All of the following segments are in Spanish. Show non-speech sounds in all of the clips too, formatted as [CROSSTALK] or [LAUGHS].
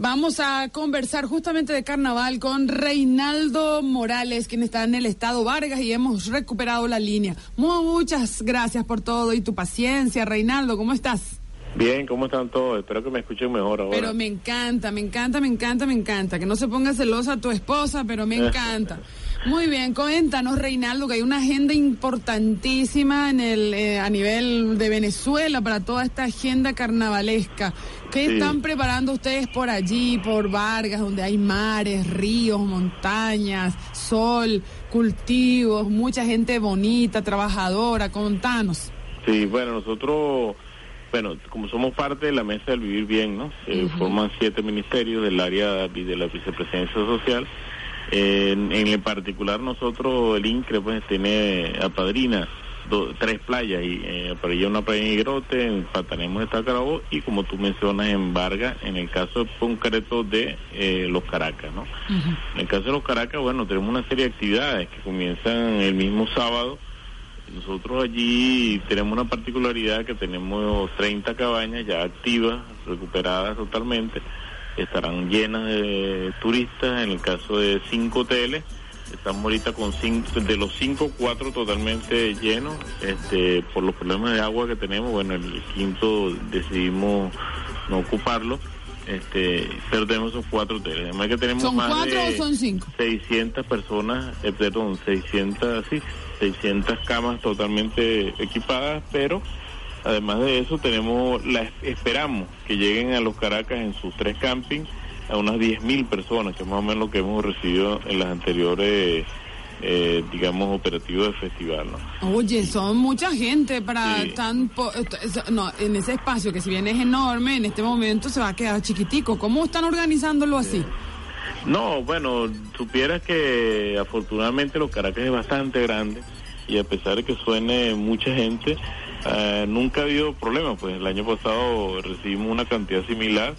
Vamos a conversar justamente de carnaval con Reinaldo Morales, quien está en el estado Vargas y hemos recuperado la línea. Muchas gracias por todo y tu paciencia, Reinaldo. ¿Cómo estás? Bien, ¿cómo están todos? Espero que me escuchen mejor ahora. Pero me encanta, me encanta, me encanta, me encanta. Que no se ponga celosa tu esposa, pero me [LAUGHS] encanta. Muy bien, cuéntanos, Reinaldo, que hay una agenda importantísima en el, eh, a nivel de Venezuela para toda esta agenda carnavalesca. ¿Qué están preparando ustedes por allí, por Vargas, donde hay mares, ríos, montañas, sol, cultivos, mucha gente bonita, trabajadora? Contanos. Sí, bueno, nosotros, bueno, como somos parte de la Mesa del Vivir Bien, ¿no? Se forman siete ministerios del área de la vicepresidencia social en, en particular nosotros, el INCRE, pues tiene a Padrina tres playas, y eh, para una playa en Igrote, en Patanemo de Tacarabo y como tú mencionas en Vargas, en el caso concreto de eh, los Caracas, ¿no? En el caso de los Caracas, bueno, tenemos una serie de actividades que comienzan el mismo sábado. Nosotros allí tenemos una particularidad que tenemos 30 cabañas ya activas, recuperadas totalmente estarán llenas de turistas, en el caso de cinco hoteles, estamos ahorita con cinco, de los cinco, cuatro totalmente llenos, este, por los problemas de agua que tenemos, bueno, el quinto decidimos no ocuparlo, este, pero tenemos esos cuatro hoteles, además que tenemos ¿Son más cuatro de o son cinco? 600 personas, eh, perdón, 600, sí, 600 camas totalmente equipadas, pero Además de eso, tenemos la, esperamos que lleguen a los Caracas en sus tres campings a unas 10.000 personas, que es más o menos lo que hemos recibido en las anteriores, eh, digamos, operativos del festival. ¿no? Oye, son mucha gente para tan... no, en ese espacio que si bien es enorme, en este momento se va a quedar chiquitico. ¿Cómo están organizándolo así? No, bueno, supieras que afortunadamente los Caracas es bastante grande y a pesar de que suene mucha gente, eh, nunca ha habido problemas, pues el año pasado recibimos una cantidad similar,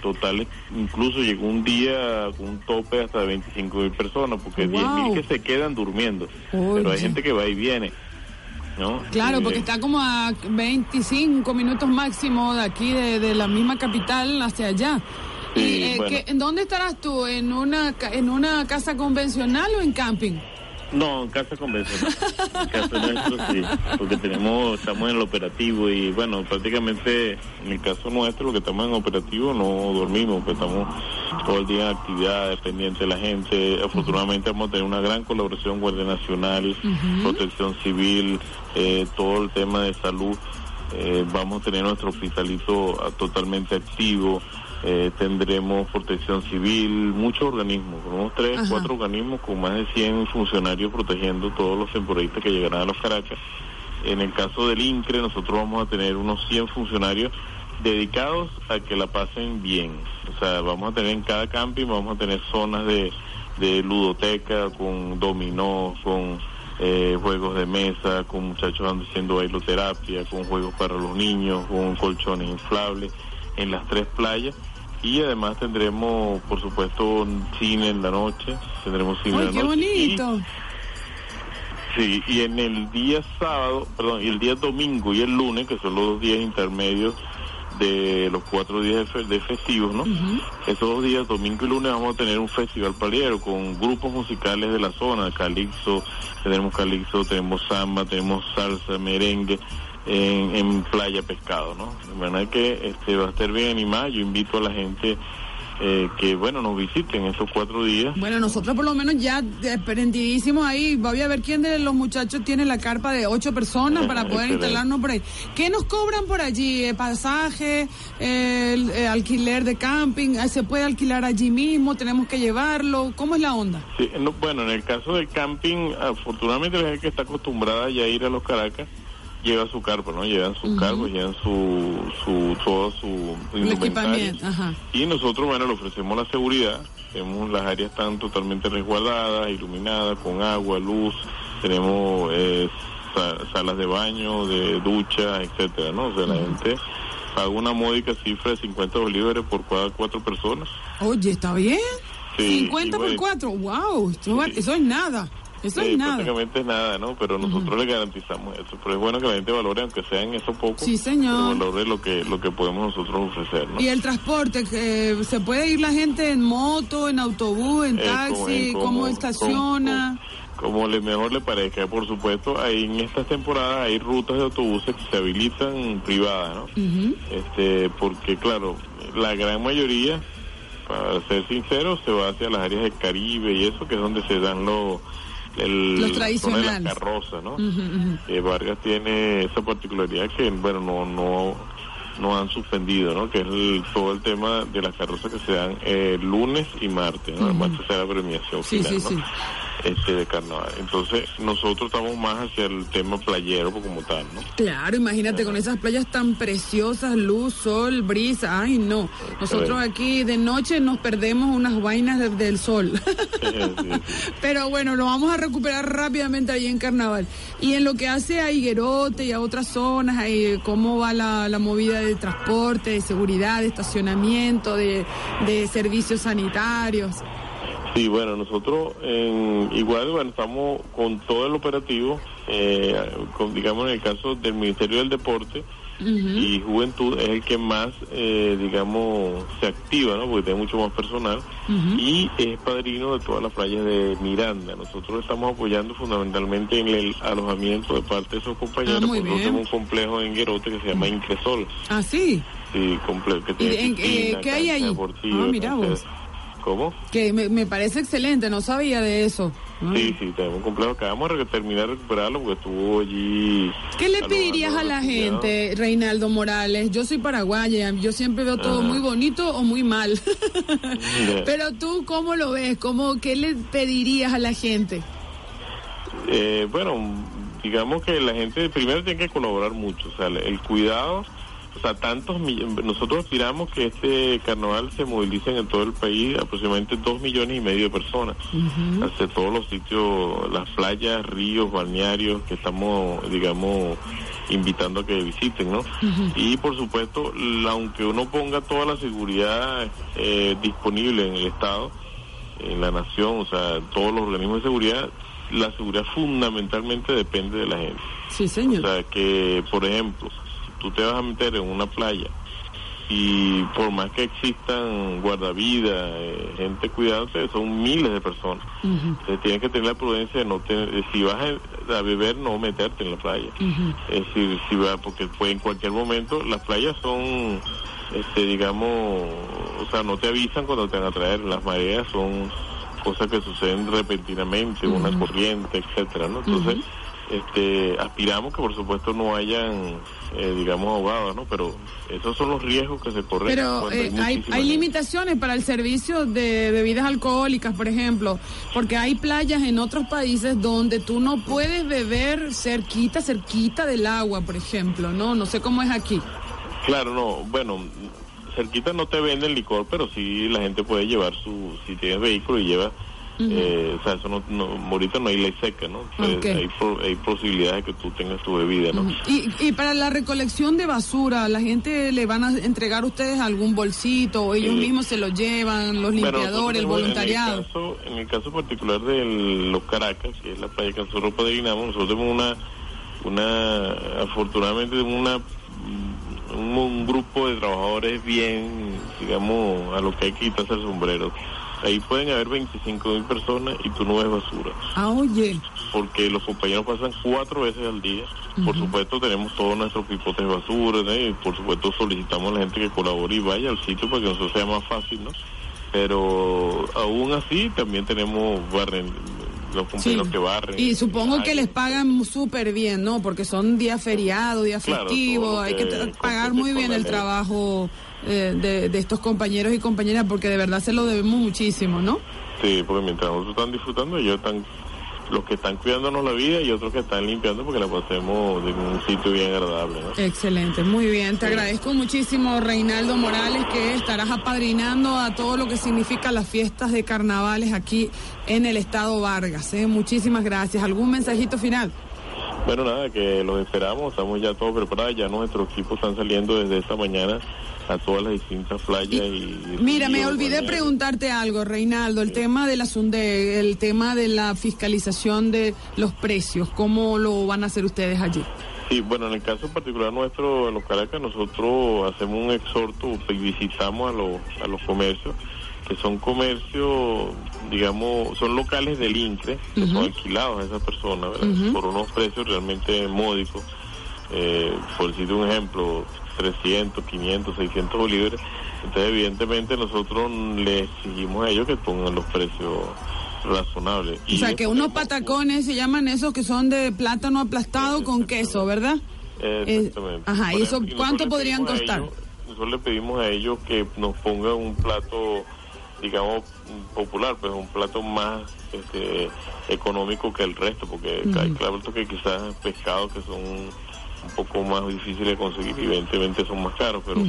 total, incluso llegó un día con un tope hasta de 25 mil personas, porque wow. mil que se quedan durmiendo, pero hay gente que va y viene. ¿No? Claro, porque está como a 25 minutos máximo de aquí, de, la misma capital hacia allá. Eh, ¿En dónde estarás tú? ¿En una, ¿En una casa convencional o en camping? No, en casa convencional. En casa nuestro sí, porque tenemos, estamos en el operativo y bueno, prácticamente en el caso nuestro, lo que estamos en operativo, no dormimos, pues estamos todo el día en actividades, pendientes de la gente. Afortunadamente vamos a tener una gran colaboración Guardia Nacional, Protección Civil, eh, todo el tema de salud. Eh, vamos a tener nuestro hospitalito ah, totalmente activo. Eh, tendremos protección civil, muchos organismos, unos tres, cuatro organismos con más de 100 funcionarios protegiendo todos los temporistas que llegarán a los Caracas. En el caso del INCRE, nosotros vamos a tener unos 100 funcionarios dedicados a que la pasen bien. O sea, vamos a tener en cada camping, vamos a tener zonas de, de ludoteca, con dominó, con eh, juegos de mesa, con muchachos haciendo bailoterapia, con juegos para los niños, con colchones inflables en las tres playas y además tendremos, por supuesto, cine en la noche. Tendremos cine en la qué bonito! sí, y en el día sábado, perdón, y el día domingo y el lunes, que son los dos días intermedios de los cuatro días de, festivos, ¿no? Esos dos días, domingo y lunes, vamos a tener un festival paliero con grupos musicales de la zona, calixto, tenemos calixto, tenemos samba, tenemos salsa, merengue, en, Playa Pescado, ¿no? De manera que este, va a estar bien animado. Yo invito a la gente eh, que, bueno, nos visiten esos cuatro días. Bueno, nosotros por lo menos ya prendidísimos ahí. Voy a ver quién de los muchachos tiene la carpa de ocho personas para [LAUGHS] poder instalarnos por ahí. ¿Qué nos cobran por allí? ¿El pasaje? El, alquiler de camping? ¿Se puede alquilar allí mismo? ¿Tenemos que llevarlo? ¿Cómo es la onda? Sí, bueno, en el caso del camping, afortunadamente la gente que está acostumbrada ya a ir a los Caracas lleva su carpa, ¿no? Llevan sus uh llevan su, su, todo su equipamiento. Y nosotros, bueno, le ofrecemos la seguridad. Tenemos las áreas están totalmente resguardadas, iluminadas, con agua, luz. Tenemos eh, salas de baño, de ducha, etcétera, ¿no? O sea, la gente paga una módica cifra de 50 bolívares por cada cuatro personas. Oye, ¿está bien? 50 por cuatro, wow, eso, eso es nada. Eso es eh, nada. prácticamente es nada, ¿no? Pero nosotros le garantizamos eso. Pero es bueno que la gente valore, aunque sea en eso poco, Sí, señor. pero valore lo que, lo que podemos nosotros ofrecer, ¿no? Y el transporte, que ¿se puede ir la gente en moto, en autobús, en Eh, taxi? como- ¿Cómo estaciona? Como, como le mejor le parezca, por supuesto, ahí en estas temporadas hay rutas de autobuses que se habilitan privadas, ¿no? Ujú. Este, porque claro, la gran mayoría, para ser sincero, se va hacia las áreas del Caribe y eso, que es donde se dan los el, Los zona de tradicionales. las carrozas, ¿no? Ujú, ujú. Eh, Vargas tiene esa particularidad que, bueno, no, no, no han suspendido, ¿no? Que es el- todo el tema de las carrozas que se dan eh, lunes y martes, ¿no? El martes será la premiación Sí, final, sí, ¿no? sí. Este de carnaval. Entonces, nosotros estamos más hacia el tema playero como tal, ¿no? Claro, imagínate con esas playas tan preciosas, luz, sol, brisa, ay no. Nosotros aquí de noche nos perdemos unas vainas de- del sol. [LAUGHS] Sí, sí. Pero bueno, lo vamos a recuperar rápidamente ahí en Carnaval. Y en lo que hace a Higuerote y a otras zonas, ahí, ¿cómo va la, la movida de transporte, de seguridad, de estacionamiento, de, de servicios sanitarios? Sí, bueno, nosotros en, igual bueno, estamos con todo el operativo, eh, con, digamos en el caso del Ministerio del Deporte y Juventud es el que más, eh, digamos, se activa, ¿no? Porque tiene mucho más personal y es padrino de todas las playas de Miranda. Nosotros estamos apoyando fundamentalmente en el alojamiento de parte de esos compañeros, Ah, porque tenemos un complejo en Guerote que se llama Incresol. Ah, sí, Sí, comple- que ¿Y tiene en- eh, piscina, qué hay ahí? Ah, mira vos. ¿Cómo? que me, me parece excelente, no sabía de eso. Sí, sí, tenemos un complejo. Acabamos de terminar de recuperarlo porque estuvo allí. ¿Qué le pedirías a la gente, Reinaldo Morales? Yo soy paraguaya, yo siempre veo todo Ajá. muy bonito o muy mal. [LAUGHS] Pero tú, ¿cómo lo ves? ¿Cómo, ¿Qué le pedirías a la gente? Eh, bueno, digamos que la gente primero tiene que colaborar mucho. O sea, el cuidado. O sea, tantos mill- nosotros aspiramos que este carnaval se movilicen en todo el país aproximadamente dos millones y medio de personas hacia todos los sitios, las playas, ríos, balnearios que estamos, digamos, invitando a que visiten, ¿no? Y por supuesto, aunque uno ponga toda la seguridad eh, disponible en el Estado, en la nación, o sea, todos los organismos de seguridad, la seguridad fundamentalmente depende de la gente. Sí, O señor. sea, que, por ejemplo, tú te vas a meter en una playa y por más que existan guardavidas, eh, gente cuidándote, son miles de personas. Entonces tienes que tener la prudencia de no tener, si vas a, a beber, no meterte en la playa. Es decir, si va, porque pues, en cualquier momento las playas son, este, digamos, o sea, no te avisan cuando te van a traer. Las mareas son cosas que suceden repentinamente, una corriente, etcétera, ¿no? Entonces, este, aspiramos que por supuesto no hayan, eh, digamos, ahogados, ¿no? Pero esos son los riesgos que se corren. Pero cuando eh, hay, hay limitaciones para el servicio de bebidas alcohólicas, por ejemplo, porque hay playas en otros países donde tú no puedes beber cerquita, cerquita del agua, por ejemplo, ¿no? No sé cómo es aquí. Claro, no, bueno, cerquita no te venden licor, pero sí la gente puede llevar su, si tienes vehículo y lleva, eh, o sea, eso no, no, ahorita no hay ley seca, ¿no? Hay, hay posibilidades de que tú tengas tu bebida, ¿no? Y, y para la recolección de basura, ¿la gente le van a entregar a ustedes algún bolsito o ellos Sí. mismos se lo llevan, los limpiadores, el voluntariado? En el caso, en el caso particular de los Caracas, que es la playa que nosotros padrinamos, nosotros tenemos una, una afortunadamente una un, un grupo de trabajadores bien, digamos, a lo que hay que quitarse el sombrero. Ahí pueden haber 25 mil personas y tú no ves basura. Ah, oye. porque los compañeros pasan cuatro veces al día. Por supuesto tenemos todos nuestros pipotes de basura, ¿no? y por supuesto solicitamos a la gente que colabore y vaya al sitio para que nosotros sea más fácil, ¿no? Pero aún así también tenemos barren, los Sí. compañeros que barren. Y supongo que les pagan súper bien, ¿no? Porque son días feriados, días Claro, festivos, hay que pagar compete muy bien el trabajo eh, de, de estos compañeros y compañeras, porque de verdad se lo debemos muchísimo, ¿no? Sí, porque mientras nosotros están disfrutando, ellos están, los que están cuidándonos la vida y otros que están limpiando porque la pasemos en un sitio bien agradable, ¿no? Excelente, muy bien. Te agradezco muchísimo, Reinaldo Morales, que estarás apadrinando a todo lo que significa las fiestas de carnavales aquí en el estado Vargas. ¿eh? Muchísimas gracias. ¿Algún mensajito final? Bueno, nada, que los esperamos, estamos ya todos preparados, ya nuestros equipos están saliendo desde esta mañana a todas las distintas playas y, mira me olvidé preguntarte algo Reinaldo el tema de la SUNDE el tema de la fiscalización de los precios cómo lo van a hacer ustedes allí Sí, bueno, en el caso particular nuestro, en los Caracas, nosotros hacemos un exhorto y visitamos a los, a los comercios, que son comercios, digamos, son locales del INCRE, que son alquilados a esas personas, por unos precios realmente módicos. Eh, por decir un ejemplo, 300, 500, 600 bolívares. Entonces, evidentemente, nosotros le exigimos a ellos que pongan los precios razonables. o sea, que unos patacones se llaman esos que son de plátano aplastado con queso, ¿verdad? Exactamente. ajá, ¿y eso cuánto podrían costar? nosotros le pedimos a ellos que nos pongan un plato, digamos, popular, pues un plato más este, económico que el resto, porque hay claro que quizás pescados que son un poco más difíciles de conseguir, evidentemente son más caros, pero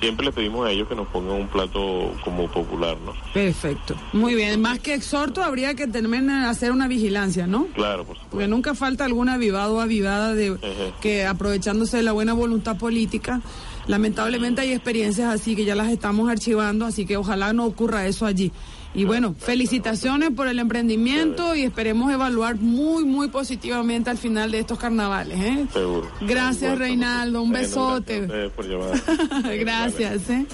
siempre le pedimos a ellos que nos pongan un plato como popular, ¿no? Perfecto. Muy bien. Más que exhorto, habría que también hacer una vigilancia, ¿no? Claro, por supuesto. Porque nunca falta algún avivado o avivada de que aprovechándose de la buena voluntad política, lamentablemente hay experiencias así que ya las estamos archivando, así que ojalá no ocurra eso allí. Y bueno, felicitaciones por el emprendimiento y esperemos evaluar muy, muy positivamente al final de estos carnavales. ¿eh? Seguro. Gracias, Reinaldo. Un besote. Gracias. [LAUGHS] ¿eh?